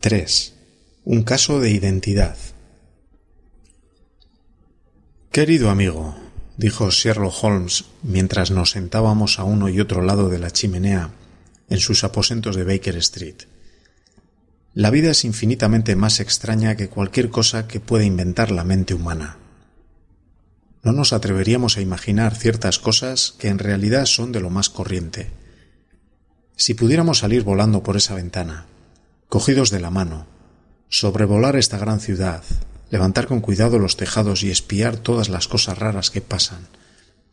3. Un caso de identidad. Querido amigo, dijo Sherlock Holmes mientras nos sentábamos a uno y otro lado de la chimenea en sus aposentos de Baker Street. La vida es infinitamente más extraña que cualquier cosa que pueda inventar la mente humana. No nos atreveríamos a imaginar ciertas cosas que en realidad son de lo más corriente. Si pudiéramos salir volando por esa ventana, cogidos de la mano, sobrevolar esta gran ciudad, levantar con cuidado los tejados y espiar todas las cosas raras que pasan,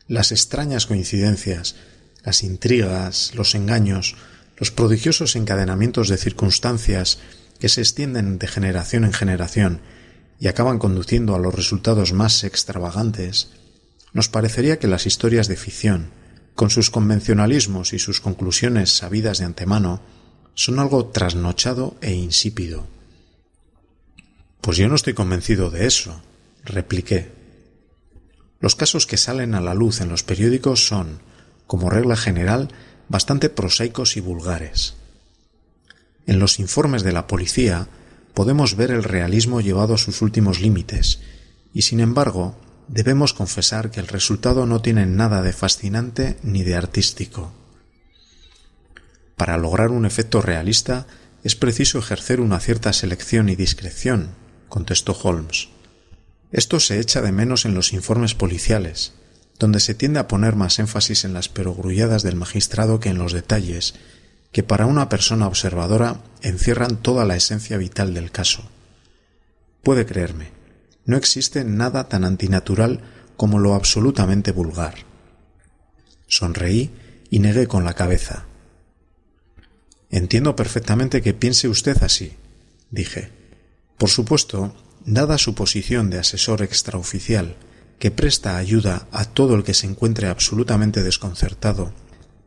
las extrañas coincidencias, las intrigas, los engaños, los prodigiosos encadenamientos de circunstancias que se extienden de generación en generación y acaban conduciendo a los resultados más extravagantes, nos parecería que las historias de ficción, con sus convencionalismos y sus conclusiones sabidas de antemano, son algo trasnochado e insípido. Pues yo no estoy convencido de eso, repliqué. Los casos que salen a la luz en los periódicos son, como regla general, bastante prosaicos y vulgares. En los informes de la policía podemos ver el realismo llevado a sus últimos límites, y sin embargo debemos confesar que el resultado no tiene nada de fascinante ni de artístico. Para lograr un efecto realista es preciso ejercer una cierta selección y discreción, contestó Holmes. Esto se echa de menos en los informes policiales, donde se tiende a poner más énfasis en las perogrulladas del magistrado que en los detalles, que para una persona observadora encierran toda la esencia vital del caso. Puede creerme, no existe nada tan antinatural como lo absolutamente vulgar. Sonreí y negué con la cabeza. Entiendo perfectamente que piense usted así, dije. Por supuesto, dada su posición de asesor extraoficial, que presta ayuda a todo el que se encuentre absolutamente desconcertado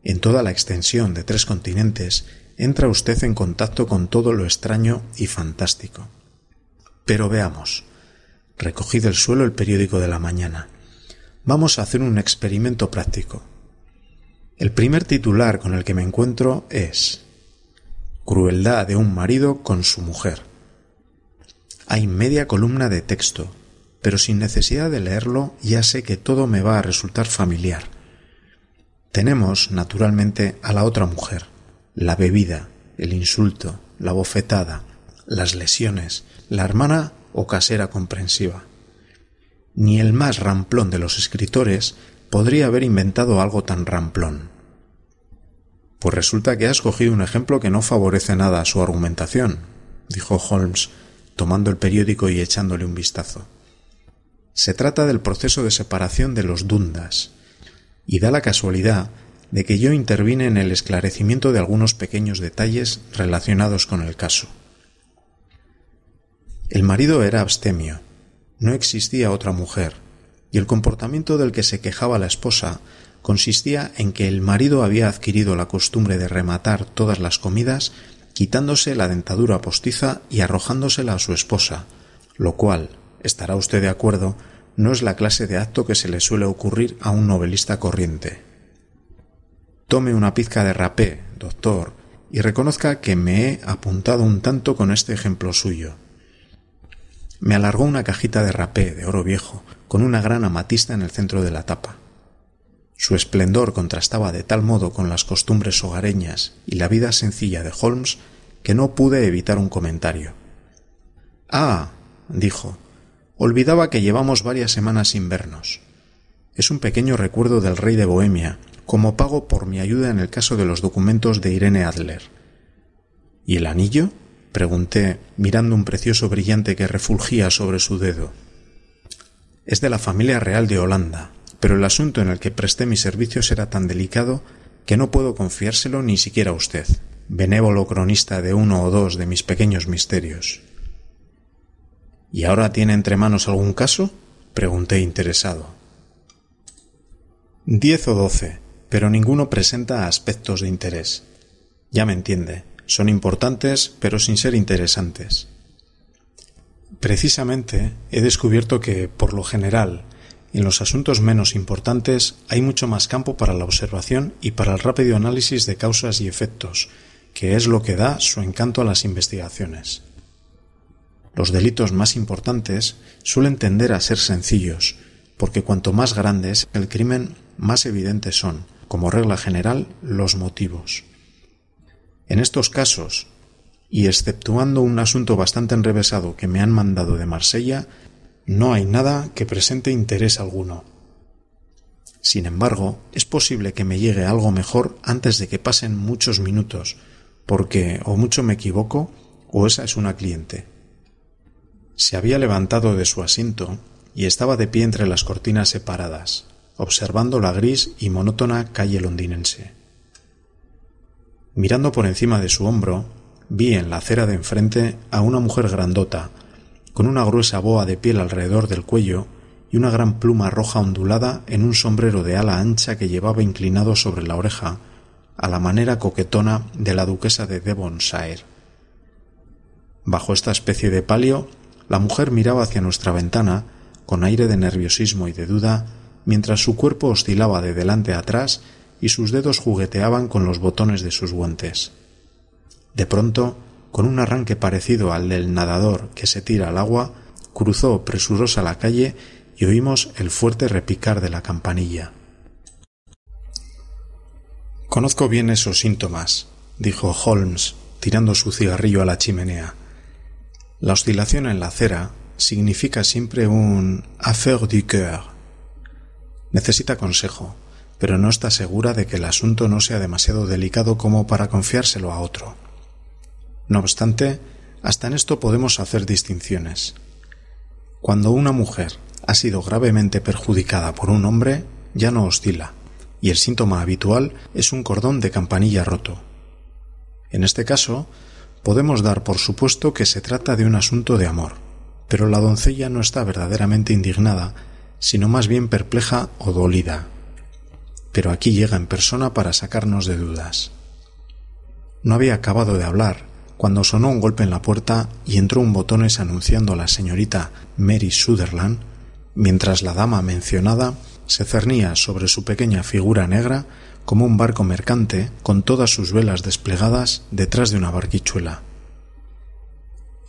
en toda la extensión de tres continentes, entra usted en contacto con todo lo extraño y fantástico. Pero veamos. Recogí del suelo el periódico de la mañana. Vamos a hacer un experimento práctico. El primer titular con el que me encuentro es Crueldad de un marido con su mujer. Hay media columna de texto, pero sin necesidad de leerlo ya sé que todo me va a resultar familiar. Tenemos, naturalmente, a la otra mujer, la bebida, el insulto, la bofetada, las lesiones, la hermana o casera comprensiva. Ni el más ramplón de los escritores podría haber inventado algo tan ramplón. Pues resulta que ha escogido un ejemplo que no favorece nada a su argumentación, dijo Holmes, tomando el periódico y echándole un vistazo. Se trata del proceso de separación de los dundas, y da la casualidad de que yo intervine en el esclarecimiento de algunos pequeños detalles relacionados con el caso. El marido era abstemio, no existía otra mujer, y el comportamiento del que se quejaba la esposa consistía en que el marido había adquirido la costumbre de rematar todas las comidas quitándose la dentadura postiza y arrojándosela a su esposa, lo cual, estará usted de acuerdo, no es la clase de acto que se le suele ocurrir a un novelista corriente. Tome una pizca de rapé, doctor, y reconozca que me he apuntado un tanto con este ejemplo suyo. Me alargó una cajita de rapé de oro viejo, con una gran amatista en el centro de la tapa. Su esplendor contrastaba de tal modo con las costumbres hogareñas y la vida sencilla de Holmes que no pude evitar un comentario. Ah, dijo, olvidaba que llevamos varias semanas sin vernos. Es un pequeño recuerdo del rey de Bohemia, como pago por mi ayuda en el caso de los documentos de Irene Adler. ¿Y el anillo? pregunté, mirando un precioso brillante que refulgía sobre su dedo. Es de la familia real de Holanda, pero el asunto en el que presté mis servicios era tan delicado que no puedo confiárselo ni siquiera a usted. benévolo cronista de uno o dos de mis pequeños misterios. ¿Y ahora tiene entre manos algún caso? pregunté interesado. Diez o doce, pero ninguno presenta aspectos de interés. Ya me entiende, son importantes, pero sin ser interesantes. Precisamente he descubierto que, por lo general, en los asuntos menos importantes hay mucho más campo para la observación y para el rápido análisis de causas y efectos, que es lo que da su encanto a las investigaciones. Los delitos más importantes suelen tender a ser sencillos, porque cuanto más grandes el crimen, más evidentes son, como regla general, los motivos. En estos casos, y exceptuando un asunto bastante enrevesado que me han mandado de Marsella, no hay nada que presente interés alguno. Sin embargo, es posible que me llegue algo mejor antes de que pasen muchos minutos, porque o mucho me equivoco o esa es una cliente. Se había levantado de su asiento y estaba de pie entre las cortinas separadas, observando la gris y monótona calle londinense. Mirando por encima de su hombro, vi en la acera de enfrente a una mujer grandota, con una gruesa boa de piel alrededor del cuello y una gran pluma roja ondulada en un sombrero de ala ancha que llevaba inclinado sobre la oreja, a la manera coquetona de la duquesa de Devonshire. Bajo esta especie de palio la mujer miraba hacia nuestra ventana con aire de nerviosismo y de duda, mientras su cuerpo oscilaba de delante a atrás y sus dedos jugueteaban con los botones de sus guantes. De pronto, con un arranque parecido al del nadador que se tira al agua, cruzó presurosa la calle y oímos el fuerte repicar de la campanilla. Conozco bien esos síntomas, dijo Holmes, tirando su cigarrillo a la chimenea. La oscilación en la acera significa siempre un affaire du cœur. Necesita consejo, pero no está segura de que el asunto no sea demasiado delicado como para confiárselo a otro. No obstante, hasta en esto podemos hacer distinciones. Cuando una mujer ha sido gravemente perjudicada por un hombre, ya no oscila, y el síntoma habitual es un cordón de campanilla roto. En este caso, podemos dar por supuesto que se trata de un asunto de amor, pero la doncella no está verdaderamente indignada, sino más bien perpleja o dolida. Pero aquí llega en persona para sacarnos de dudas. No había acabado de hablar cuando sonó un golpe en la puerta y entró un botones anunciando a la señorita Mary Sutherland, mientras la dama mencionada se cernía sobre su pequeña figura negra como un barco mercante con todas sus velas desplegadas detrás de una barquichuela.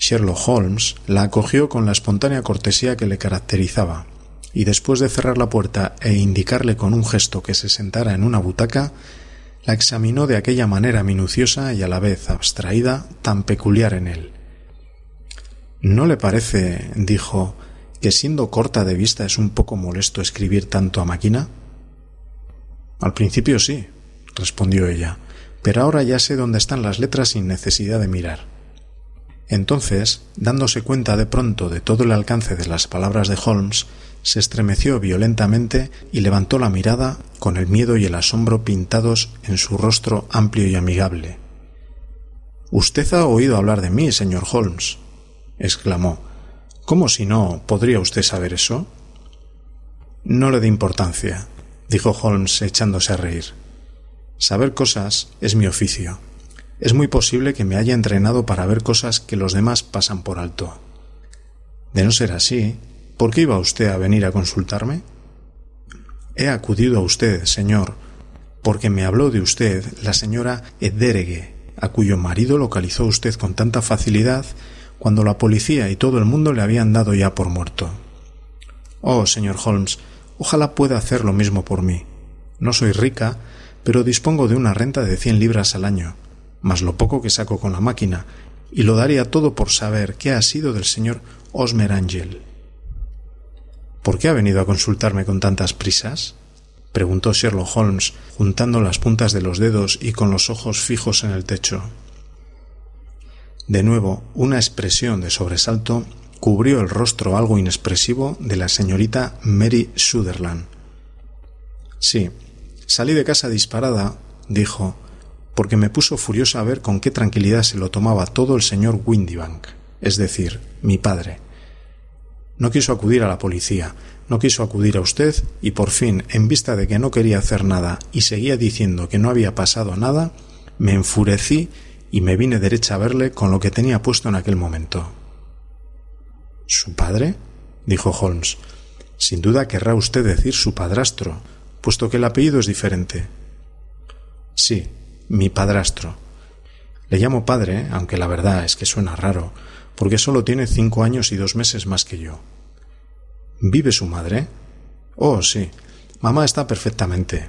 Sherlock Holmes la acogió con la espontánea cortesía que le caracterizaba, y después de cerrar la puerta e indicarle con un gesto que se sentara en una butaca, la examinó de aquella manera minuciosa y a la vez abstraída tan peculiar en él. ¿No le parece, dijo, que siendo corta de vista es un poco molesto escribir tanto a máquina? Al principio sí, respondió ella, pero ahora ya sé dónde están las letras sin necesidad de mirar. Entonces, dándose cuenta de pronto de todo el alcance de las palabras de Holmes, se estremeció violentamente y levantó la mirada con el miedo y el asombro pintados en su rostro amplio y amigable. Usted ha oído hablar de mí, señor Holmes, exclamó. ¿Cómo si no podría usted saber eso? No le dé importancia, dijo Holmes echándose a reír. Saber cosas es mi oficio. Es muy posible que me haya entrenado para ver cosas que los demás pasan por alto. De no ser así, ¿por qué iba usted a venir a consultarme? He acudido a usted, señor, porque me habló de usted la señora Ederegue, a cuyo marido localizó usted con tanta facilidad cuando la policía y todo el mundo le habían dado ya por muerto. Oh, señor Holmes, Ojalá pueda hacer lo mismo por mí. No soy rica, pero dispongo de una renta de cien libras al año, más lo poco que saco con la máquina, y lo daría todo por saber qué ha sido del señor Osmer Angel. ¿Por qué ha venido a consultarme con tantas prisas? preguntó Sherlock Holmes, juntando las puntas de los dedos y con los ojos fijos en el techo. De nuevo, una expresión de sobresalto cubrió el rostro algo inexpresivo de la señorita Mary Sutherland. Sí, salí de casa disparada, dijo, porque me puso furiosa a ver con qué tranquilidad se lo tomaba todo el señor Windybank, es decir, mi padre. No quiso acudir a la policía, no quiso acudir a usted y por fin, en vista de que no quería hacer nada y seguía diciendo que no había pasado nada, me enfurecí y me vine derecha a verle con lo que tenía puesto en aquel momento. ¿Su padre? dijo Holmes. Sin duda querrá usted decir su padrastro, puesto que el apellido es diferente. Sí, mi padrastro. Le llamo padre, aunque la verdad es que suena raro, porque solo tiene cinco años y dos meses más que yo. ¿Vive su madre? Oh, sí. Mamá está perfectamente.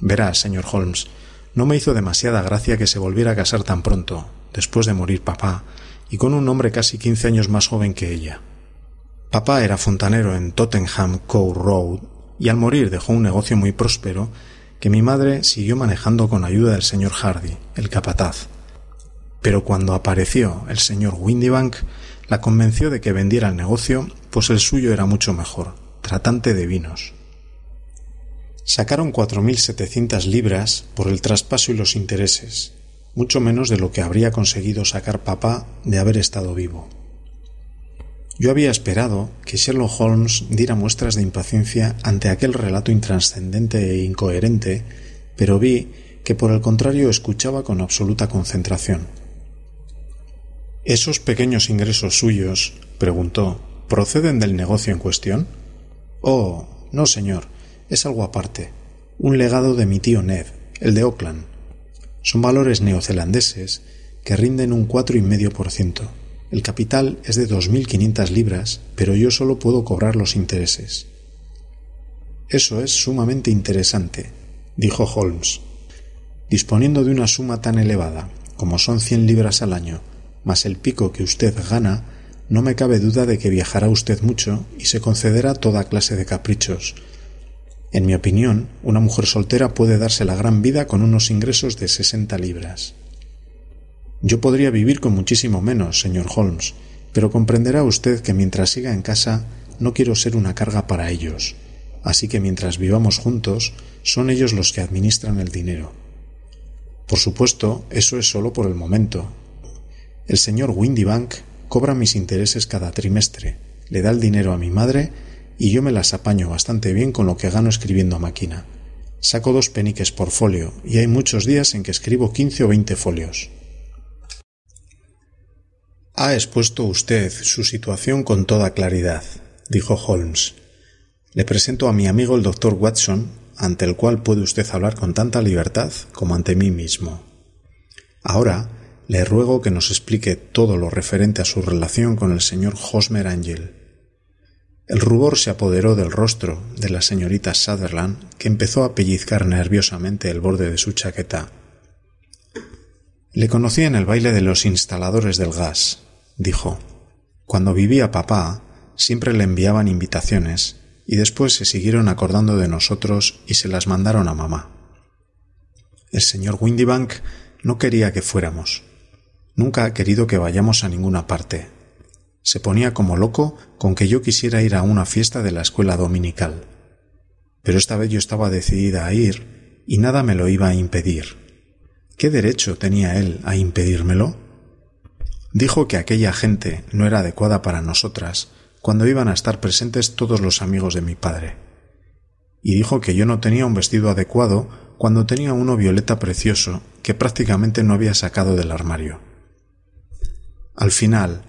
Verá, señor Holmes, no me hizo demasiada gracia que se volviera a casar tan pronto, después de morir papá, y con un hombre casi quince años más joven que ella. Papá era fontanero en Tottenham Court Road y al morir dejó un negocio muy próspero que mi madre siguió manejando con ayuda del señor Hardy, el capataz. Pero cuando apareció el señor Windybank, la convenció de que vendiera el negocio, pues el suyo era mucho mejor, tratante de vinos. Sacaron cuatro mil setecientas libras por el traspaso y los intereses, mucho menos de lo que habría conseguido sacar papá de haber estado vivo. Yo había esperado que Sherlock Holmes diera muestras de impaciencia ante aquel relato intranscendente e incoherente, pero vi que por el contrario escuchaba con absoluta concentración. ¿Esos pequeños ingresos suyos, preguntó, proceden del negocio en cuestión? Oh, no, señor, es algo aparte. Un legado de mi tío Ned, el de Oakland. Son valores neozelandeses que rinden un cuatro y medio por ciento. El capital es de dos mil quinientas libras, pero yo solo puedo cobrar los intereses. Eso es sumamente interesante, dijo Holmes. Disponiendo de una suma tan elevada como son cien libras al año, más el pico que usted gana, no me cabe duda de que viajará usted mucho y se concederá toda clase de caprichos. En mi opinión, una mujer soltera puede darse la gran vida con unos ingresos de sesenta libras. Yo podría vivir con muchísimo menos, señor Holmes, pero comprenderá usted que mientras siga en casa no quiero ser una carga para ellos, así que mientras vivamos juntos son ellos los que administran el dinero. Por supuesto, eso es solo por el momento. El señor Windybank cobra mis intereses cada trimestre, le da el dinero a mi madre y yo me las apaño bastante bien con lo que gano escribiendo máquina. Saco dos peniques por folio y hay muchos días en que escribo quince o veinte folios. Ha expuesto usted su situación con toda claridad, dijo Holmes. Le presento a mi amigo el doctor Watson, ante el cual puede usted hablar con tanta libertad como ante mí mismo. Ahora le ruego que nos explique todo lo referente a su relación con el señor Hosmer Angel. El rubor se apoderó del rostro de la señorita Sutherland, que empezó a pellizcar nerviosamente el borde de su chaqueta. Le conocí en el baile de los instaladores del gas, dijo. Cuando vivía papá, siempre le enviaban invitaciones y después se siguieron acordando de nosotros y se las mandaron a mamá. El señor Windybank no quería que fuéramos. Nunca ha querido que vayamos a ninguna parte. Se ponía como loco con que yo quisiera ir a una fiesta de la escuela dominical. Pero esta vez yo estaba decidida a ir y nada me lo iba a impedir. ¿Qué derecho tenía él a impedírmelo? Dijo que aquella gente no era adecuada para nosotras cuando iban a estar presentes todos los amigos de mi padre. Y dijo que yo no tenía un vestido adecuado cuando tenía uno violeta precioso que prácticamente no había sacado del armario. Al final,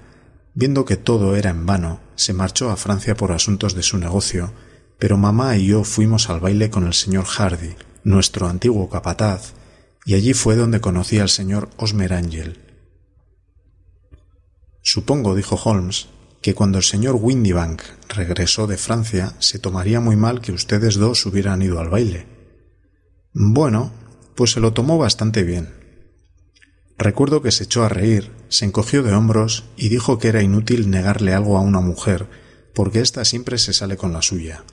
viendo que todo era en vano, se marchó a Francia por asuntos de su negocio, pero mamá y yo fuimos al baile con el señor Hardy, nuestro antiguo capataz, y allí fue donde conocí al señor Osmer Angel, Supongo, dijo Holmes, que cuando el señor Windybank regresó de Francia se tomaría muy mal que ustedes dos hubieran ido al baile. Bueno, pues se lo tomó bastante bien. Recuerdo que se echó a reír, se encogió de hombros y dijo que era inútil negarle algo a una mujer, porque ésta siempre se sale con la suya.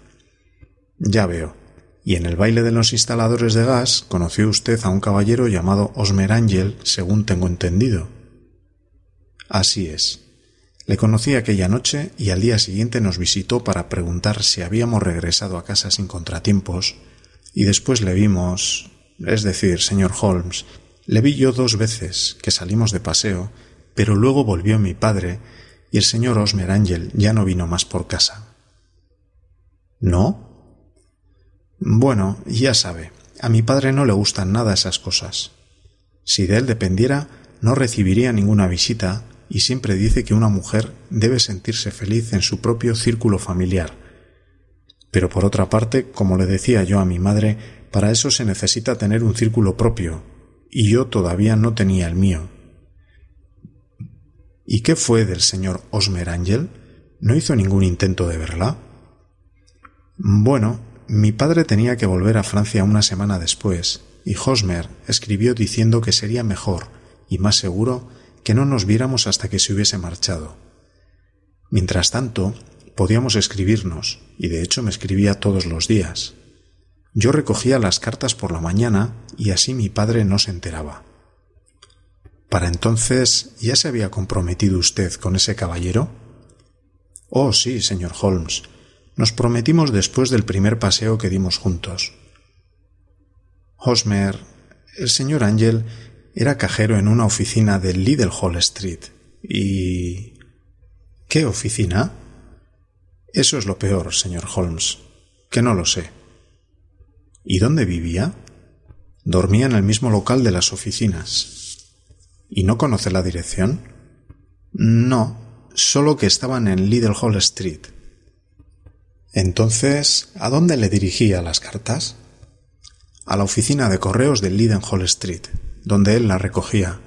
Ya veo. Y en el baile de los instaladores de gas conoció usted a un caballero llamado Osmer Angel, según tengo entendido. Así es. Le conocí aquella noche y al día siguiente nos visitó para preguntar si habíamos regresado a casa sin contratiempos, y después le vimos, es decir, señor Holmes, Le vi yo dos veces que salimos de paseo, pero luego volvió mi padre y el señor Osmer Ángel ya no vino más por casa. ¿No? Bueno, ya sabe, a mi padre no le gustan nada esas cosas. Si de él dependiera, no recibiría ninguna visita y siempre dice que una mujer debe sentirse feliz en su propio círculo familiar. Pero por otra parte, como le decía yo a mi madre, para eso se necesita tener un círculo propio, y yo todavía no tenía el mío. ¿Y qué fue del señor Osmer Ángel? ¿No hizo ningún intento de verla? Bueno, mi padre tenía que volver a Francia una semana después, y Hosmer escribió diciendo que sería mejor y más seguro que no nos viéramos hasta que se hubiese marchado. Mientras tanto, podíamos escribirnos, y de hecho me escribía todos los días. Yo recogía las cartas por la mañana y así mi padre no se enteraba. ¿Para entonces ya se había comprometido usted con ese caballero? Oh, sí, señor Holmes. Nos prometimos después del primer paseo que dimos juntos. Hosmer, el señor Ángel era cajero en una oficina de Little Hall Street. ¿Y. qué oficina? Eso es lo peor, señor Holmes, que no lo sé. ¿Y dónde vivía? Dormía en el mismo local de las oficinas. ¿Y no conoce la dirección? No, solo que estaban en Little Hall Street. Entonces, ¿a dónde le dirigía las cartas? A la oficina de correos de Liden Hall Street donde él las recogía.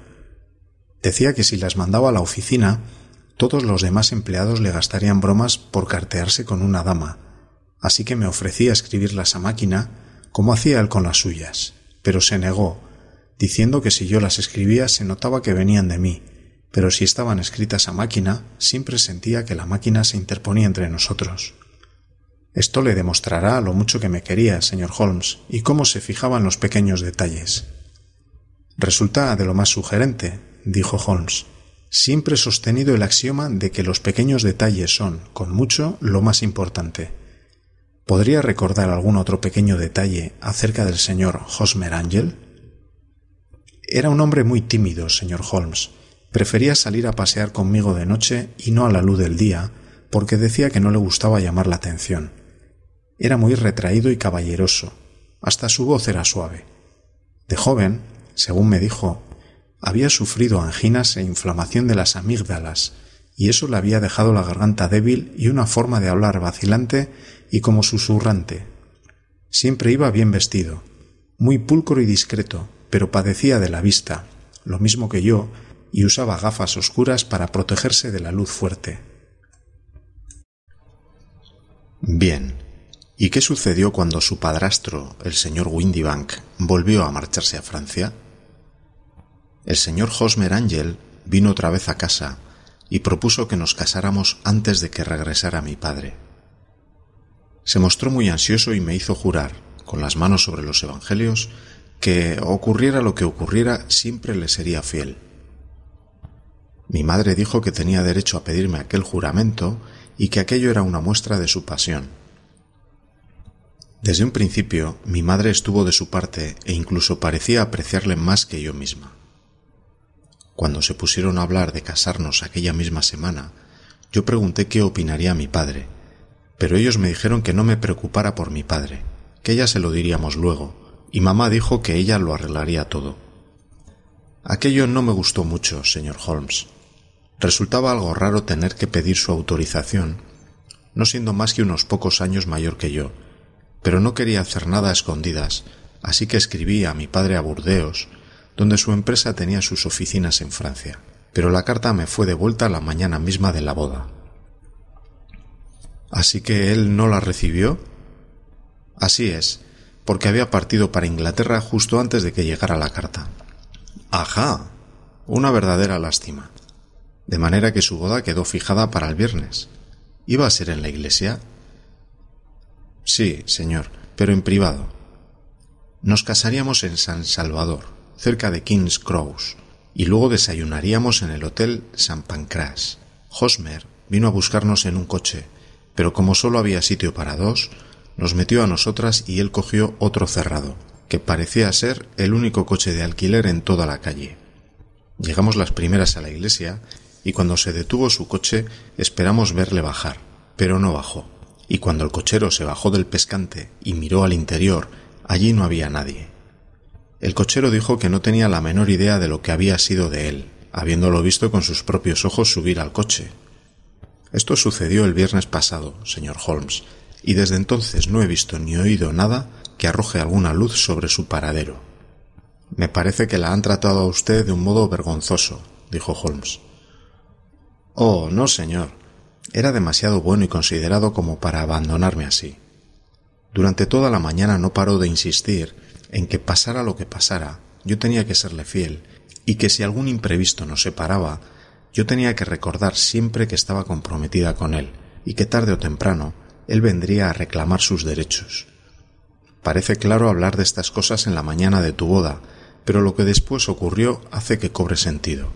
Decía que si las mandaba a la oficina, todos los demás empleados le gastarían bromas por cartearse con una dama, así que me ofrecía escribirlas a máquina, como hacía él con las suyas, pero se negó, diciendo que si yo las escribía se notaba que venían de mí, pero si estaban escritas a máquina, siempre sentía que la máquina se interponía entre nosotros. Esto le demostrará lo mucho que me quería, señor Holmes, y cómo se fijaba en los pequeños detalles. Resulta de lo más sugerente, dijo Holmes. Siempre he sostenido el axioma de que los pequeños detalles son, con mucho, lo más importante. ¿Podría recordar algún otro pequeño detalle acerca del señor Hosmer Angel? Era un hombre muy tímido, señor Holmes. Prefería salir a pasear conmigo de noche y no a la luz del día, porque decía que no le gustaba llamar la atención. Era muy retraído y caballeroso. Hasta su voz era suave. De joven según me dijo, había sufrido anginas e inflamación de las amígdalas, y eso le había dejado la garganta débil y una forma de hablar vacilante y como susurrante. Siempre iba bien vestido, muy pulcro y discreto, pero padecía de la vista, lo mismo que yo, y usaba gafas oscuras para protegerse de la luz fuerte. Bien. ¿Y qué sucedió cuando su padrastro, el señor Windybank, volvió a marcharse a Francia? el señor Hosmer Ángel vino otra vez a casa y propuso que nos casáramos antes de que regresara mi padre. Se mostró muy ansioso y me hizo jurar, con las manos sobre los Evangelios, que ocurriera lo que ocurriera siempre le sería fiel. Mi madre dijo que tenía derecho a pedirme aquel juramento y que aquello era una muestra de su pasión. Desde un principio mi madre estuvo de su parte e incluso parecía apreciarle más que yo misma. Cuando se pusieron a hablar de casarnos aquella misma semana, yo pregunté qué opinaría mi padre, pero ellos me dijeron que no me preocupara por mi padre, que ella se lo diríamos luego, y mamá dijo que ella lo arreglaría todo. Aquello no me gustó mucho, señor Holmes. Resultaba algo raro tener que pedir su autorización, no siendo más que unos pocos años mayor que yo, pero no quería hacer nada a escondidas, así que escribí a mi padre a Burdeos donde su empresa tenía sus oficinas en Francia, pero la carta me fue devuelta la mañana misma de la boda. ¿Así que él no la recibió? Así es, porque había partido para Inglaterra justo antes de que llegara la carta. Ajá. Una verdadera lástima. De manera que su boda quedó fijada para el viernes. ¿Iba a ser en la iglesia? Sí, señor, pero en privado. Nos casaríamos en San Salvador, cerca de King's Cross, y luego desayunaríamos en el Hotel San Pancras. Hosmer vino a buscarnos en un coche, pero como solo había sitio para dos, nos metió a nosotras y él cogió otro cerrado. que parecía ser el único coche de alquiler en toda la calle. Llegamos las primeras a la iglesia y cuando se detuvo su coche esperamos verle bajar, pero no bajó. Y cuando el cochero se bajó del pescante y miró al interior, allí no había nadie. El cochero dijo que no tenía la menor idea de lo que había sido de él, habiéndolo visto con sus propios ojos subir al coche. Esto sucedió el viernes pasado, señor Holmes, y desde entonces no he visto ni oído nada que arroje alguna luz sobre su paradero. Me parece que la han tratado a usted de un modo vergonzoso, dijo Holmes. Oh, no, señor. Era demasiado bueno y considerado como para abandonarme así. Durante toda la mañana no paró de insistir en que pasara lo que pasara, yo tenía que serle fiel, y que si algún imprevisto nos separaba, yo tenía que recordar siempre que estaba comprometida con él, y que tarde o temprano él vendría a reclamar sus derechos. Parece claro hablar de estas cosas en la mañana de tu boda, pero lo que después ocurrió hace que cobre sentido.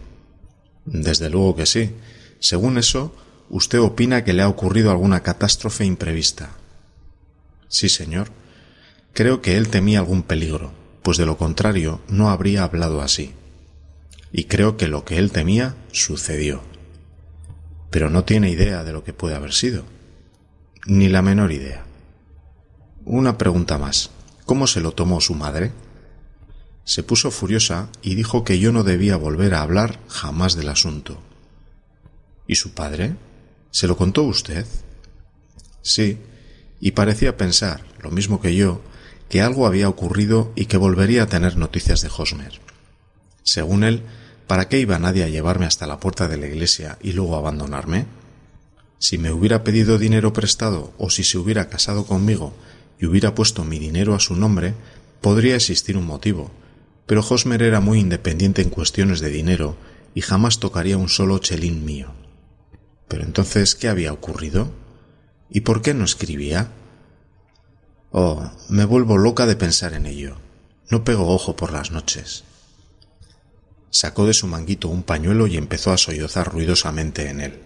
Desde luego que sí. Según eso, usted opina que le ha ocurrido alguna catástrofe imprevista. Sí, señor. Creo que él temía algún peligro, pues de lo contrario no habría hablado así. Y creo que lo que él temía sucedió. Pero no tiene idea de lo que puede haber sido. Ni la menor idea. Una pregunta más. ¿Cómo se lo tomó su madre? Se puso furiosa y dijo que yo no debía volver a hablar jamás del asunto. ¿Y su padre? ¿Se lo contó usted? Sí, y parecía pensar, lo mismo que yo, que algo había ocurrido y que volvería a tener noticias de Hosmer. Según él, ¿para qué iba nadie a llevarme hasta la puerta de la iglesia y luego abandonarme? Si me hubiera pedido dinero prestado o si se hubiera casado conmigo y hubiera puesto mi dinero a su nombre, podría existir un motivo, pero Hosmer era muy independiente en cuestiones de dinero y jamás tocaría un solo chelín mío. Pero entonces, ¿qué había ocurrido? ¿Y por qué no escribía? Oh, me vuelvo loca de pensar en ello. No pego ojo por las noches. Sacó de su manguito un pañuelo y empezó a sollozar ruidosamente en él.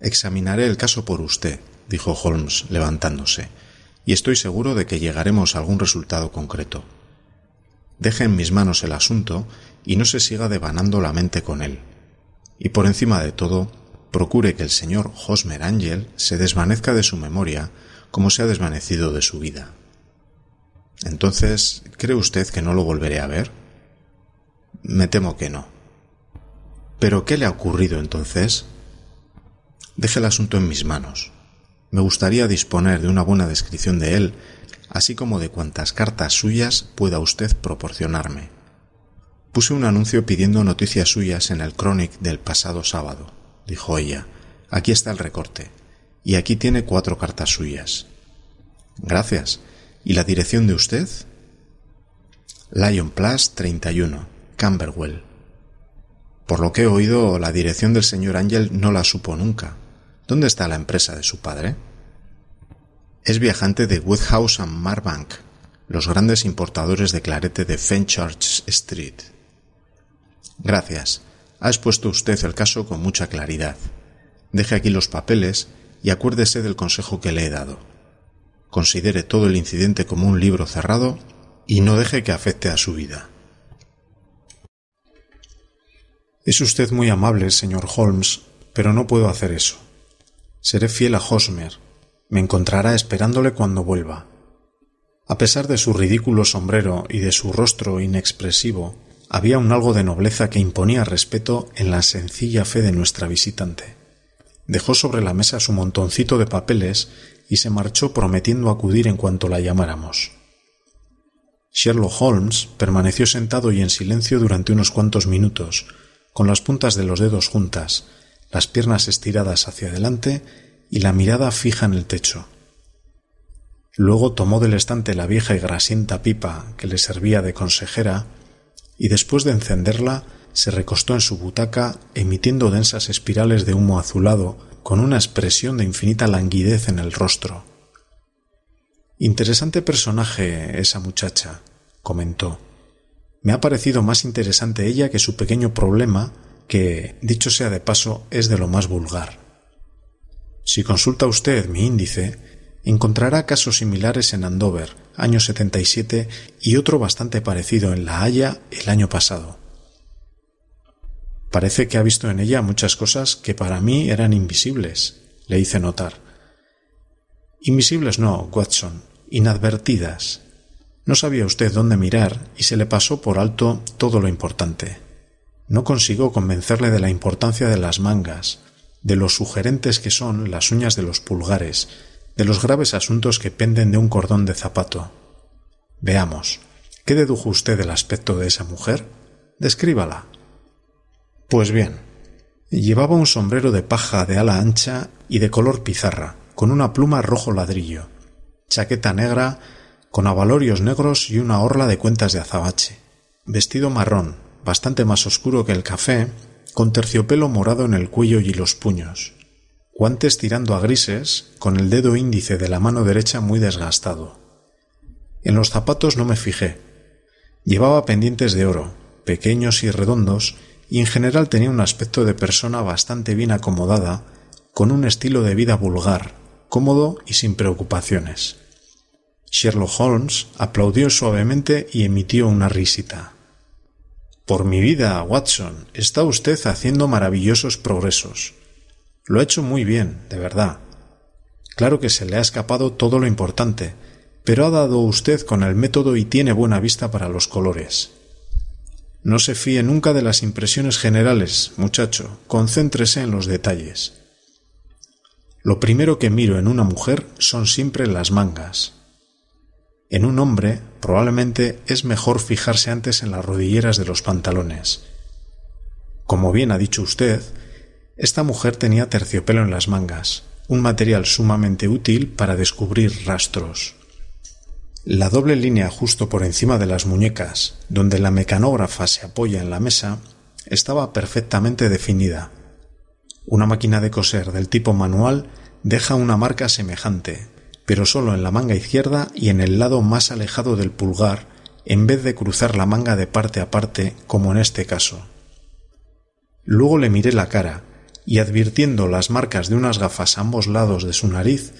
Examinaré el caso por usted, dijo Holmes, levantándose, y estoy seguro de que llegaremos a algún resultado concreto. Deje en mis manos el asunto y no se siga devanando la mente con él. Y por encima de todo, procure que el señor Hosmer Angel se desvanezca de su memoria como se ha desvanecido de su vida. Entonces, ¿cree usted que no lo volveré a ver? Me temo que no. ¿Pero qué le ha ocurrido entonces? Deje el asunto en mis manos. Me gustaría disponer de una buena descripción de él, así como de cuantas cartas suyas pueda usted proporcionarme. Puse un anuncio pidiendo noticias suyas en el Chronic del pasado sábado, dijo ella. Aquí está el recorte. Y aquí tiene cuatro cartas suyas. Gracias. ¿Y la dirección de usted? Lion Plus 31, Camberwell. Por lo que he oído, la dirección del señor Ángel no la supo nunca. ¿Dónde está la empresa de su padre? Es viajante de Woodhouse and Marbank, los grandes importadores de clarete de Fenchurch Street. Gracias. Ha expuesto usted el caso con mucha claridad. Deje aquí los papeles y acuérdese del consejo que le he dado. Considere todo el incidente como un libro cerrado y no deje que afecte a su vida. Es usted muy amable, señor Holmes, pero no puedo hacer eso. Seré fiel a Hosmer. Me encontrará esperándole cuando vuelva. A pesar de su ridículo sombrero y de su rostro inexpresivo, había un algo de nobleza que imponía respeto en la sencilla fe de nuestra visitante. Dejó sobre la mesa su montoncito de papeles y se marchó prometiendo acudir en cuanto la llamáramos. Sherlock Holmes permaneció sentado y en silencio durante unos cuantos minutos, con las puntas de los dedos juntas, las piernas estiradas hacia adelante y la mirada fija en el techo. Luego tomó del estante la vieja y grasienta pipa que le servía de consejera y después de encenderla se recostó en su butaca emitiendo densas espirales de humo azulado con una expresión de infinita languidez en el rostro. Interesante personaje esa muchacha, comentó. Me ha parecido más interesante ella que su pequeño problema que, dicho sea de paso, es de lo más vulgar. Si consulta usted mi índice, encontrará casos similares en Andover, año 77, y otro bastante parecido en La Haya el año pasado. Parece que ha visto en ella muchas cosas que para mí eran invisibles, le hice notar. Invisibles no, Watson, inadvertidas. No sabía usted dónde mirar y se le pasó por alto todo lo importante. No consigo convencerle de la importancia de las mangas, de lo sugerentes que son las uñas de los pulgares, de los graves asuntos que penden de un cordón de zapato. Veamos, ¿qué dedujo usted del aspecto de esa mujer? Descríbala. Pues bien, llevaba un sombrero de paja de ala ancha y de color pizarra, con una pluma rojo ladrillo, chaqueta negra, con avalorios negros y una orla de cuentas de azabache, vestido marrón, bastante más oscuro que el café, con terciopelo morado en el cuello y los puños, guantes tirando a grises, con el dedo índice de la mano derecha muy desgastado. En los zapatos no me fijé. Llevaba pendientes de oro, pequeños y redondos, y en general tenía un aspecto de persona bastante bien acomodada, con un estilo de vida vulgar, cómodo y sin preocupaciones. Sherlock Holmes aplaudió suavemente y emitió una risita. Por mi vida, Watson, está usted haciendo maravillosos progresos. Lo ha hecho muy bien, de verdad. Claro que se le ha escapado todo lo importante, pero ha dado usted con el método y tiene buena vista para los colores. No se fíe nunca de las impresiones generales, muchacho, concéntrese en los detalles. Lo primero que miro en una mujer son siempre las mangas. En un hombre probablemente es mejor fijarse antes en las rodilleras de los pantalones. Como bien ha dicho usted, esta mujer tenía terciopelo en las mangas, un material sumamente útil para descubrir rastros. La doble línea justo por encima de las muñecas, donde la mecanógrafa se apoya en la mesa, estaba perfectamente definida. Una máquina de coser del tipo manual deja una marca semejante, pero solo en la manga izquierda y en el lado más alejado del pulgar, en vez de cruzar la manga de parte a parte, como en este caso. Luego le miré la cara, y advirtiendo las marcas de unas gafas a ambos lados de su nariz,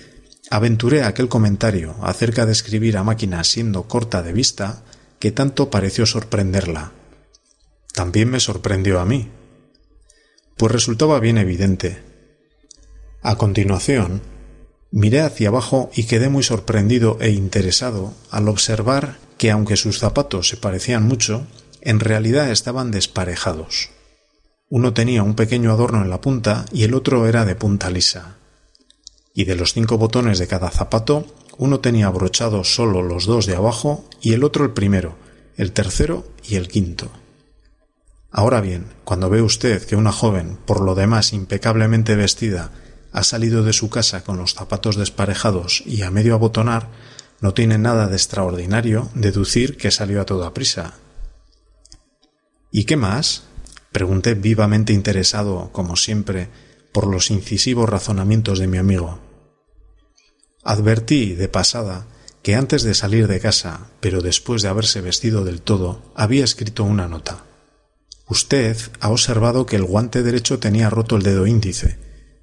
aventuré aquel comentario acerca de escribir a máquina siendo corta de vista que tanto pareció sorprenderla. También me sorprendió a mí, pues resultaba bien evidente. A continuación, miré hacia abajo y quedé muy sorprendido e interesado al observar que aunque sus zapatos se parecían mucho, en realidad estaban desparejados. Uno tenía un pequeño adorno en la punta y el otro era de punta lisa y de los cinco botones de cada zapato, uno tenía abrochados solo los dos de abajo y el otro el primero, el tercero y el quinto. Ahora bien, cuando ve usted que una joven, por lo demás impecablemente vestida, ha salido de su casa con los zapatos desparejados y a medio abotonar, no tiene nada de extraordinario deducir que salió a toda prisa. ¿Y qué más? pregunté vivamente interesado, como siempre, por los incisivos razonamientos de mi amigo. Advertí, de pasada, que antes de salir de casa, pero después de haberse vestido del todo, había escrito una nota. Usted ha observado que el guante derecho tenía roto el dedo índice,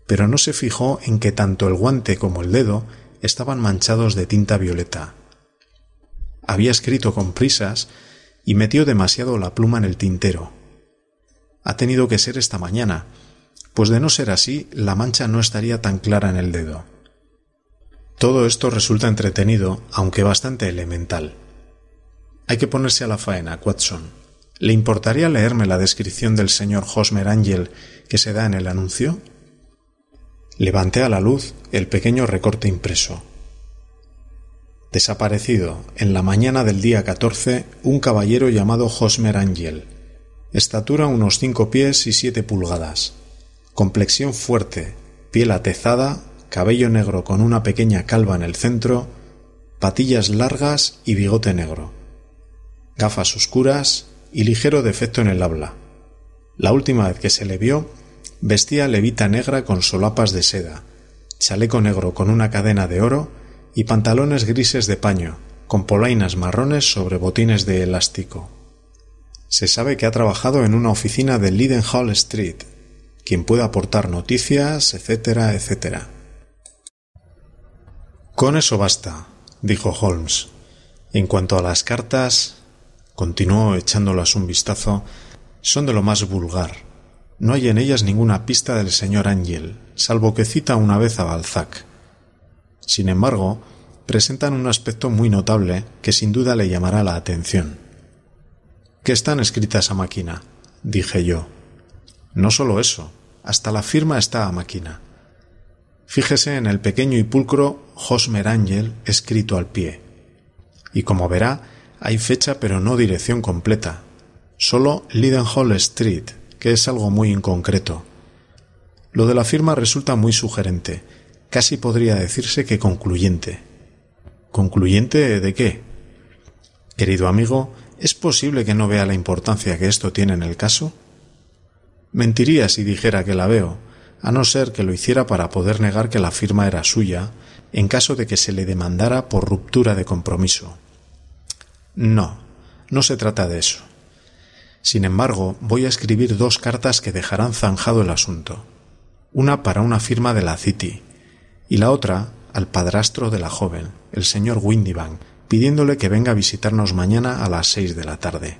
pero no se fijó en que tanto el guante como el dedo estaban manchados de tinta violeta. Había escrito con prisas y metió demasiado la pluma en el tintero. Ha tenido que ser esta mañana, pues de no ser así, la mancha no estaría tan clara en el dedo. Todo esto resulta entretenido, aunque bastante elemental. Hay que ponerse a la faena, Watson. ¿Le importaría leerme la descripción del señor Hosmer Angel que se da en el anuncio? Levanté a la luz el pequeño recorte impreso. Desaparecido en la mañana del día 14 un caballero llamado Hosmer Angel. Estatura unos cinco pies y siete pulgadas complexión fuerte, piel atezada, cabello negro con una pequeña calva en el centro, patillas largas y bigote negro, gafas oscuras y ligero defecto en el habla. La última vez que se le vio, vestía levita negra con solapas de seda, chaleco negro con una cadena de oro y pantalones grises de paño, con polainas marrones sobre botines de elástico. Se sabe que ha trabajado en una oficina de Leadenhall Street, quien pueda aportar noticias, etcétera, etcétera. Con eso basta, dijo Holmes. En cuanto a las cartas, continuó echándolas un vistazo, son de lo más vulgar. No hay en ellas ninguna pista del señor Ángel, salvo que cita una vez a Balzac. Sin embargo, presentan un aspecto muy notable que sin duda le llamará la atención. ¿Qué están escritas a máquina? dije yo. No solo eso, hasta la firma está a máquina. Fíjese en el pequeño y pulcro Hosmer Angel escrito al pie. Y como verá, hay fecha pero no dirección completa. Solo Lidenhall Street, que es algo muy inconcreto. Lo de la firma resulta muy sugerente, casi podría decirse que concluyente. ¿Concluyente de qué? Querido amigo, ¿es posible que no vea la importancia que esto tiene en el caso? Mentiría si dijera que la veo, a no ser que lo hiciera para poder negar que la firma era suya, en caso de que se le demandara por ruptura de compromiso. No, no se trata de eso. Sin embargo, voy a escribir dos cartas que dejarán zanjado el asunto. Una para una firma de la City y la otra al padrastro de la joven, el señor Windybank, pidiéndole que venga a visitarnos mañana a las seis de la tarde.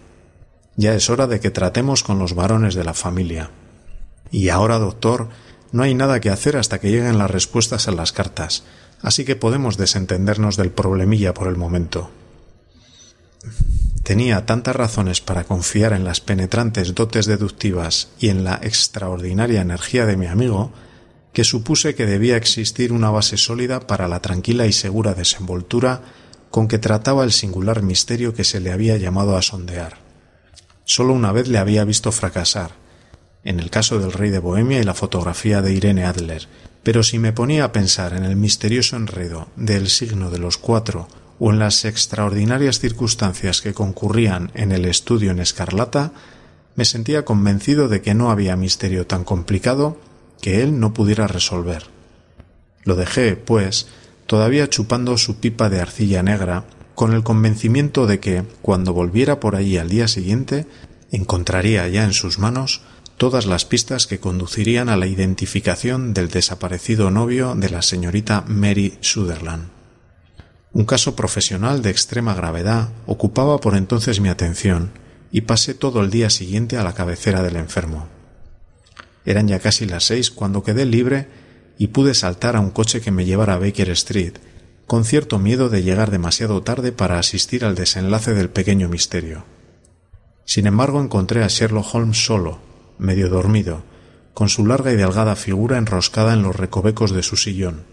Ya es hora de que tratemos con los varones de la familia. Y ahora, doctor, no hay nada que hacer hasta que lleguen las respuestas a las cartas, así que podemos desentendernos del problemilla por el momento. Tenía tantas razones para confiar en las penetrantes dotes deductivas y en la extraordinaria energía de mi amigo que supuse que debía existir una base sólida para la tranquila y segura desenvoltura con que trataba el singular misterio que se le había llamado a sondear. Solo una vez le había visto fracasar, en el caso del rey de Bohemia y la fotografía de Irene Adler, pero si me ponía a pensar en el misterioso enredo del signo de los cuatro o en las extraordinarias circunstancias que concurrían en el estudio en escarlata, me sentía convencido de que no había misterio tan complicado que él no pudiera resolver. Lo dejé, pues, todavía chupando su pipa de arcilla negra, con el convencimiento de que, cuando volviera por allí al día siguiente, encontraría ya en sus manos todas las pistas que conducirían a la identificación del desaparecido novio de la señorita Mary Sutherland. Un caso profesional de extrema gravedad ocupaba por entonces mi atención y pasé todo el día siguiente a la cabecera del enfermo. Eran ya casi las seis cuando quedé libre y pude saltar a un coche que me llevara a Baker Street, con cierto miedo de llegar demasiado tarde para asistir al desenlace del pequeño misterio. Sin embargo, encontré a Sherlock Holmes solo, medio dormido, con su larga y delgada figura enroscada en los recovecos de su sillón,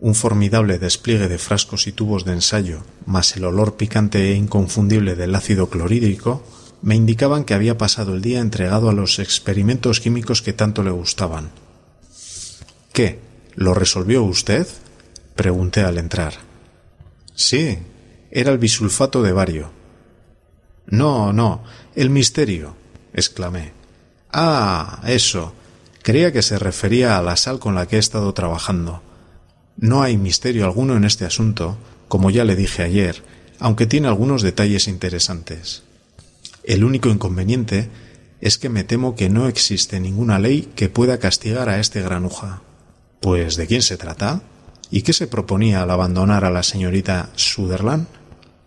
un formidable despliegue de frascos y tubos de ensayo, más el olor picante e inconfundible del ácido clorhídrico, me indicaban que había pasado el día entregado a los experimentos químicos que tanto le gustaban. ¿Qué? ¿Lo resolvió usted? pregunté al entrar. Sí, era el bisulfato de bario. No, no, el misterio, exclamé. Ah, eso. Creía que se refería a la sal con la que he estado trabajando. No hay misterio alguno en este asunto, como ya le dije ayer, aunque tiene algunos detalles interesantes. El único inconveniente es que me temo que no existe ninguna ley que pueda castigar a este granuja. Pues ¿de quién se trata? ¿Y qué se proponía al abandonar a la señorita Sutherland?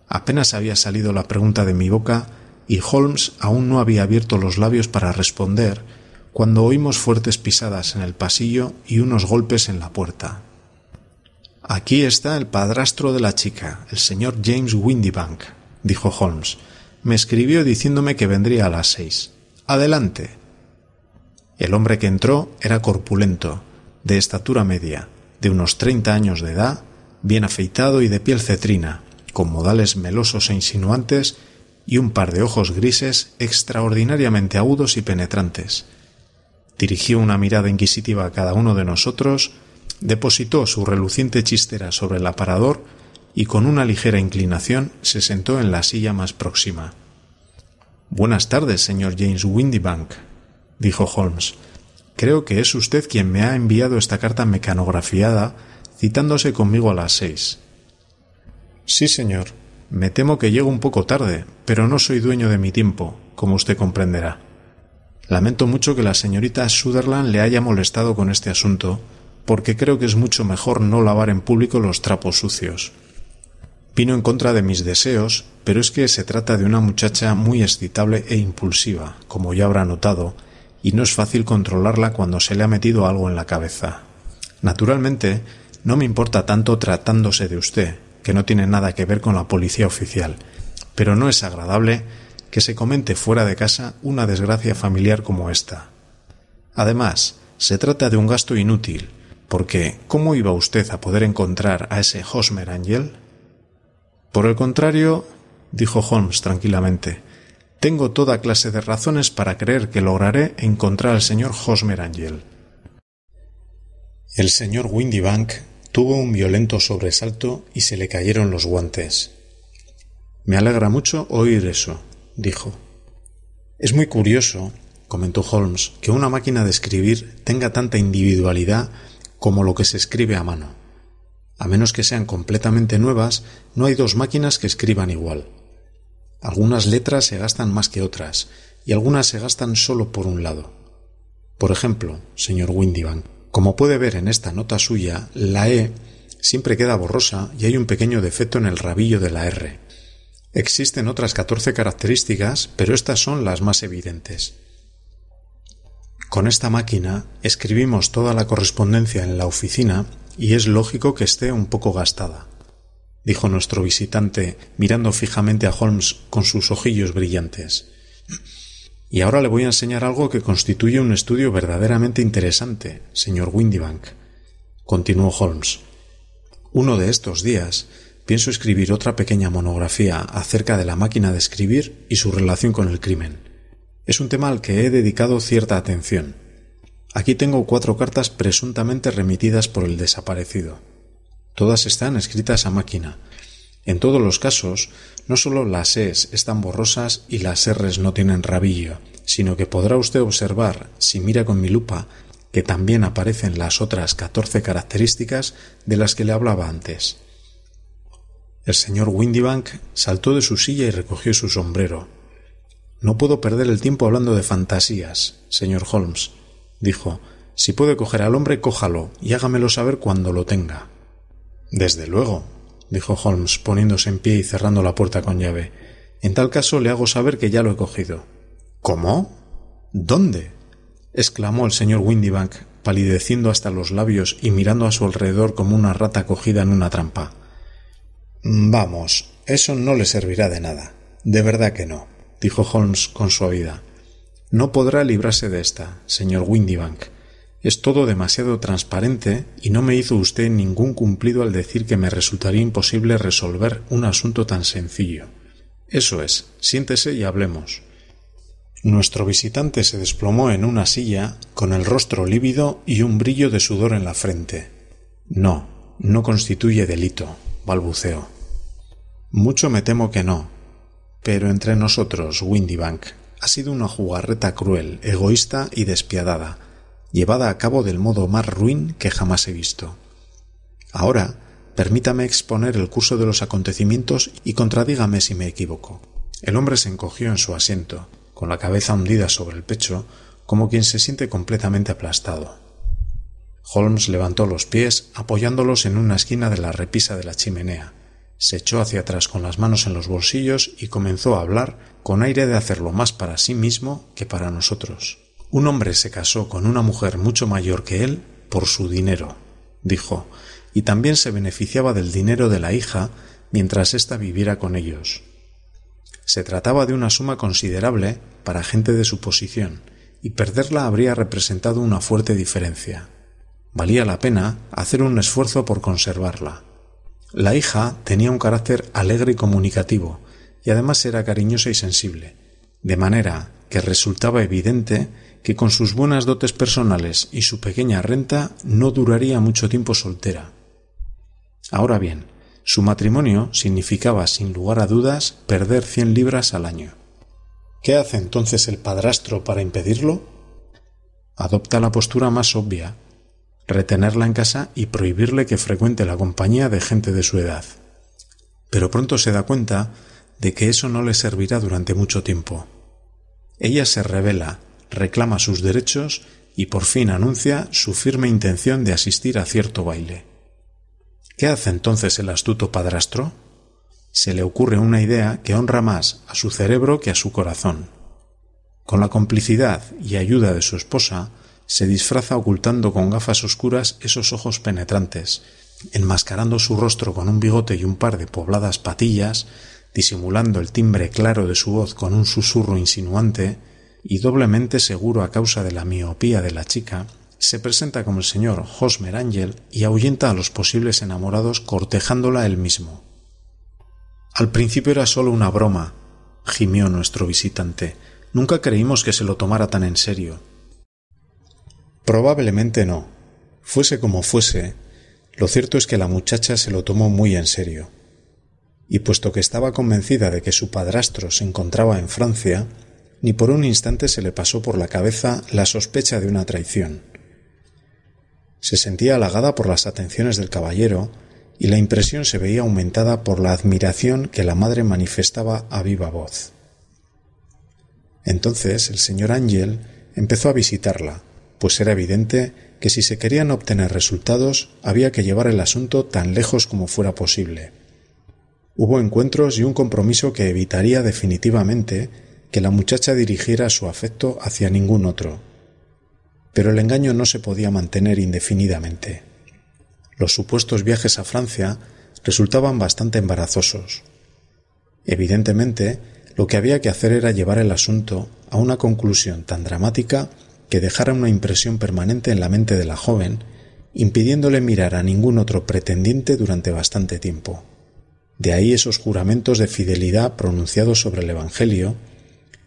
Apenas había salido la pregunta de mi boca y Holmes aún no había abierto los labios para responder cuando oímos fuertes pisadas en el pasillo y unos golpes en la puerta. Aquí está el padrastro de la chica, el señor James Windybank, dijo Holmes. Me escribió diciéndome que vendría a las seis. Adelante. El hombre que entró era corpulento, de estatura media, de unos treinta años de edad, bien afeitado y de piel cetrina, con modales melosos e insinuantes y un par de ojos grises extraordinariamente agudos y penetrantes. Dirigió una mirada inquisitiva a cada uno de nosotros, depositó su reluciente chistera sobre el aparador y con una ligera inclinación se sentó en la silla más próxima. Buenas tardes, señor James Windybank, dijo Holmes. Creo que es usted quien me ha enviado esta carta mecanografiada citándose conmigo a las seis. Sí, señor, me temo que llego un poco tarde, pero no soy dueño de mi tiempo, como usted comprenderá. Lamento mucho que la señorita Sutherland le haya molestado con este asunto, porque creo que es mucho mejor no lavar en público los trapos sucios. Vino en contra de mis deseos, pero es que se trata de una muchacha muy excitable e impulsiva, como ya habrá notado, y no es fácil controlarla cuando se le ha metido algo en la cabeza. Naturalmente, no me importa tanto tratándose de usted, que no tiene nada que ver con la policía oficial, pero no es agradable que se comente fuera de casa una desgracia familiar como esta. Además, se trata de un gasto inútil, porque ¿cómo iba usted a poder encontrar a ese Hosmer Angel? Por el contrario, dijo Holmes tranquilamente, tengo toda clase de razones para creer que lograré encontrar al señor Hosmer Angel. El señor Windybank tuvo un violento sobresalto y se le cayeron los guantes. Me alegra mucho oír eso, dijo. Es muy curioso, comentó Holmes, que una máquina de escribir tenga tanta individualidad como lo que se escribe a mano. A menos que sean completamente nuevas, no hay dos máquinas que escriban igual. Algunas letras se gastan más que otras, y algunas se gastan solo por un lado. Por ejemplo, señor Windybank, como puede ver en esta nota suya, la E siempre queda borrosa y hay un pequeño defecto en el rabillo de la R. Existen otras catorce características, pero estas son las más evidentes. Con esta máquina escribimos toda la correspondencia en la oficina y es lógico que esté un poco gastada, dijo nuestro visitante, mirando fijamente a Holmes con sus ojillos brillantes. Y ahora le voy a enseñar algo que constituye un estudio verdaderamente interesante, señor Windybank, continuó Holmes. Uno de estos días pienso escribir otra pequeña monografía acerca de la máquina de escribir y su relación con el crimen. Es un tema al que he dedicado cierta atención. Aquí tengo cuatro cartas presuntamente remitidas por el desaparecido. Todas están escritas a máquina. En todos los casos, no solo las es están borrosas y las R's no tienen rabillo, sino que podrá usted observar, si mira con mi lupa, que también aparecen las otras catorce características de las que le hablaba antes. El señor Windybank saltó de su silla y recogió su sombrero. No puedo perder el tiempo hablando de fantasías, señor Holmes, dijo, si puede coger al hombre, cójalo y hágamelo saber cuando lo tenga. Desde luego, dijo Holmes, poniéndose en pie y cerrando la puerta con llave. En tal caso le hago saber que ya lo he cogido. ¿Cómo? ¿Dónde? exclamó el señor Windybank, palideciendo hasta los labios y mirando a su alrededor como una rata cogida en una trampa. Vamos, eso no le servirá de nada. De verdad que no, dijo Holmes con suavidad. No podrá librarse de esta, señor Windybank. Es todo demasiado transparente y no me hizo usted ningún cumplido al decir que me resultaría imposible resolver un asunto tan sencillo. Eso es, siéntese y hablemos. Nuestro visitante se desplomó en una silla con el rostro lívido y un brillo de sudor en la frente. No, no constituye delito, balbuceó. Mucho me temo que no. Pero entre nosotros, Windybank, ha sido una jugarreta cruel, egoísta y despiadada, llevada a cabo del modo más ruin que jamás he visto. Ahora, permítame exponer el curso de los acontecimientos y contradígame si me equivoco. El hombre se encogió en su asiento, con la cabeza hundida sobre el pecho, como quien se siente completamente aplastado. Holmes levantó los pies, apoyándolos en una esquina de la repisa de la chimenea, se echó hacia atrás con las manos en los bolsillos y comenzó a hablar con aire de hacerlo más para sí mismo que para nosotros. Un hombre se casó con una mujer mucho mayor que él por su dinero, dijo, y también se beneficiaba del dinero de la hija mientras ésta viviera con ellos. Se trataba de una suma considerable para gente de su posición, y perderla habría representado una fuerte diferencia. Valía la pena hacer un esfuerzo por conservarla. La hija tenía un carácter alegre y comunicativo, y además era cariñosa y sensible, de manera que resultaba evidente que con sus buenas dotes personales y su pequeña renta no duraría mucho tiempo soltera. Ahora bien, su matrimonio significaba sin lugar a dudas perder cien libras al año. ¿Qué hace entonces el padrastro para impedirlo? Adopta la postura más obvia, retenerla en casa y prohibirle que frecuente la compañía de gente de su edad. Pero pronto se da cuenta de que eso no le servirá durante mucho tiempo. Ella se revela, reclama sus derechos y por fin anuncia su firme intención de asistir a cierto baile. ¿Qué hace entonces el astuto padrastro? Se le ocurre una idea que honra más a su cerebro que a su corazón. Con la complicidad y ayuda de su esposa, se disfraza ocultando con gafas oscuras esos ojos penetrantes, enmascarando su rostro con un bigote y un par de pobladas patillas, disimulando el timbre claro de su voz con un susurro insinuante, y doblemente seguro a causa de la miopía de la chica, se presenta como el señor Hosmer Angel y ahuyenta a los posibles enamorados cortejándola él mismo. Al principio era solo una broma, gimió nuestro visitante. Nunca creímos que se lo tomara tan en serio. Probablemente no. Fuese como fuese, lo cierto es que la muchacha se lo tomó muy en serio. Y puesto que estaba convencida de que su padrastro se encontraba en Francia, ni por un instante se le pasó por la cabeza la sospecha de una traición. Se sentía halagada por las atenciones del caballero y la impresión se veía aumentada por la admiración que la madre manifestaba a viva voz. Entonces el señor Ángel empezó a visitarla, pues era evidente que si se querían obtener resultados había que llevar el asunto tan lejos como fuera posible. Hubo encuentros y un compromiso que evitaría definitivamente que la muchacha dirigiera su afecto hacia ningún otro. Pero el engaño no se podía mantener indefinidamente. Los supuestos viajes a Francia resultaban bastante embarazosos. Evidentemente, lo que había que hacer era llevar el asunto a una conclusión tan dramática que dejara una impresión permanente en la mente de la joven, impidiéndole mirar a ningún otro pretendiente durante bastante tiempo. De ahí esos juramentos de fidelidad pronunciados sobre el Evangelio,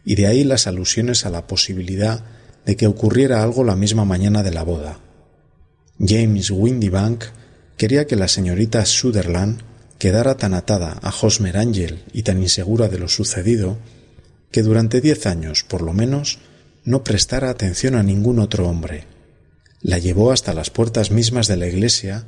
y de ahí las alusiones a la posibilidad de que ocurriera algo la misma mañana de la boda. James Windybank quería que la señorita Sutherland quedara tan atada a Hosmer Angel y tan insegura de lo sucedido que durante diez años, por lo menos, no prestara atención a ningún otro hombre. La llevó hasta las puertas mismas de la iglesia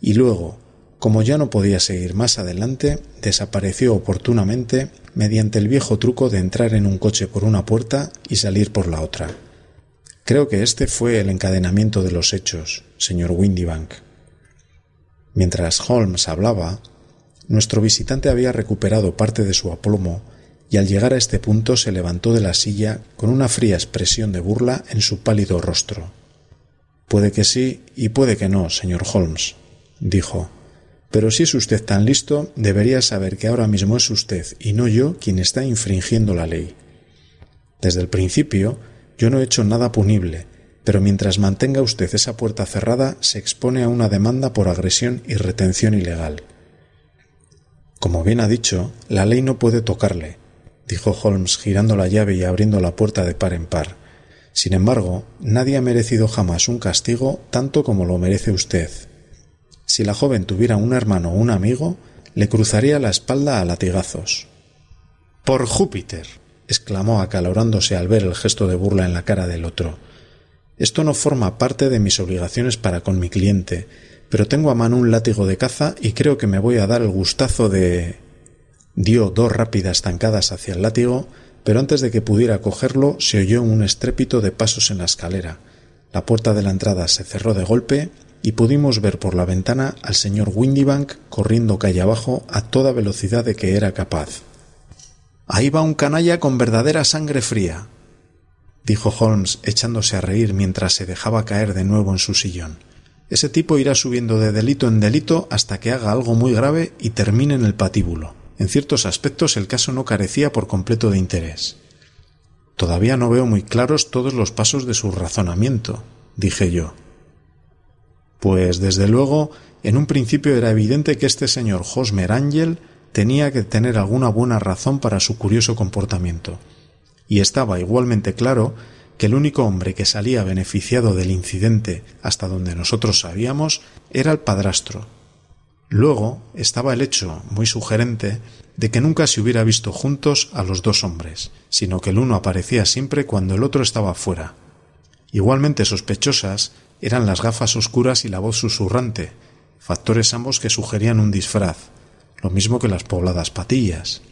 y luego, como ya no podía seguir más adelante, desapareció oportunamente mediante el viejo truco de entrar en un coche por una puerta y salir por la otra. Creo que este fue el encadenamiento de los hechos, señor Windybank. Mientras Holmes hablaba, nuestro visitante había recuperado parte de su aplomo y al llegar a este punto se levantó de la silla con una fría expresión de burla en su pálido rostro. Puede que sí y puede que no, señor Holmes, dijo. Pero si es usted tan listo, debería saber que ahora mismo es usted y no yo quien está infringiendo la ley. Desde el principio, yo no he hecho nada punible, pero mientras mantenga usted esa puerta cerrada, se expone a una demanda por agresión y retención ilegal. Como bien ha dicho, la ley no puede tocarle, dijo Holmes girando la llave y abriendo la puerta de par en par. Sin embargo, nadie ha merecido jamás un castigo tanto como lo merece usted. Si la joven tuviera un hermano o un amigo, le cruzaría la espalda a latigazos. Por Júpiter. exclamó acalorándose al ver el gesto de burla en la cara del otro. Esto no forma parte de mis obligaciones para con mi cliente, pero tengo a mano un látigo de caza y creo que me voy a dar el gustazo de dio dos rápidas zancadas hacia el látigo, pero antes de que pudiera cogerlo se oyó un estrépito de pasos en la escalera. La puerta de la entrada se cerró de golpe y pudimos ver por la ventana al señor Windybank corriendo calle abajo a toda velocidad de que era capaz. Ahí va un canalla con verdadera sangre fría, dijo Holmes echándose a reír mientras se dejaba caer de nuevo en su sillón. Ese tipo irá subiendo de delito en delito hasta que haga algo muy grave y termine en el patíbulo. En ciertos aspectos el caso no carecía por completo de interés. Todavía no veo muy claros todos los pasos de su razonamiento, dije yo. Pues desde luego, en un principio era evidente que este señor Hosmer Angel tenía que tener alguna buena razón para su curioso comportamiento, y estaba igualmente claro que el único hombre que salía beneficiado del incidente hasta donde nosotros sabíamos era el padrastro, Luego estaba el hecho muy sugerente de que nunca se hubiera visto juntos a los dos hombres, sino que el uno aparecía siempre cuando el otro estaba fuera. Igualmente sospechosas eran las gafas oscuras y la voz susurrante, factores ambos que sugerían un disfraz, lo mismo que las pobladas patillas.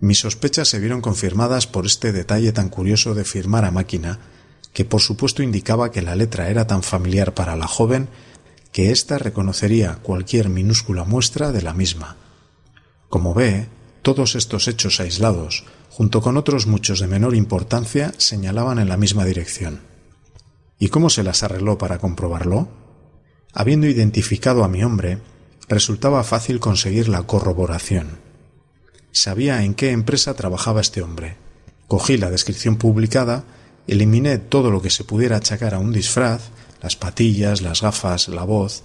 Mis sospechas se vieron confirmadas por este detalle tan curioso de firmar a máquina, que por supuesto indicaba que la letra era tan familiar para la joven que ésta reconocería cualquier minúscula muestra de la misma. Como ve, todos estos hechos aislados, junto con otros muchos de menor importancia, señalaban en la misma dirección. ¿Y cómo se las arregló para comprobarlo? Habiendo identificado a mi hombre, resultaba fácil conseguir la corroboración. Sabía en qué empresa trabajaba este hombre. Cogí la descripción publicada, eliminé todo lo que se pudiera achacar a un disfraz, las patillas, las gafas, la voz,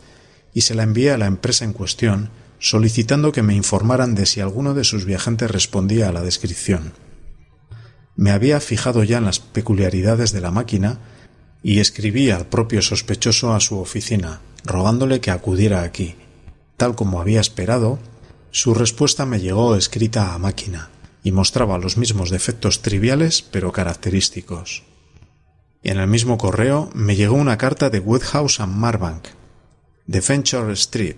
y se la envié a la empresa en cuestión, solicitando que me informaran de si alguno de sus viajantes respondía a la descripción. Me había fijado ya en las peculiaridades de la máquina y escribí al propio sospechoso a su oficina, rogándole que acudiera aquí. Tal como había esperado, su respuesta me llegó escrita a máquina y mostraba los mismos defectos triviales pero característicos. Y en el mismo correo me llegó una carta de Woodhouse and Marbank, de Venture Street,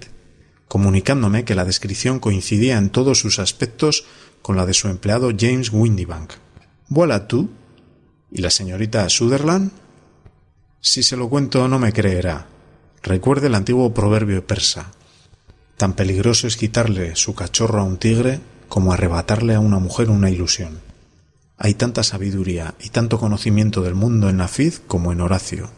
comunicándome que la descripción coincidía en todos sus aspectos con la de su empleado James Windybank. ¿Voilà tú? ¿Y la señorita Sutherland? Si se lo cuento no me creerá. Recuerde el antiguo proverbio persa. Tan peligroso es quitarle su cachorro a un tigre como arrebatarle a una mujer una ilusión. Hay tanta sabiduría y tanto conocimiento del mundo en Nafid como en Horacio.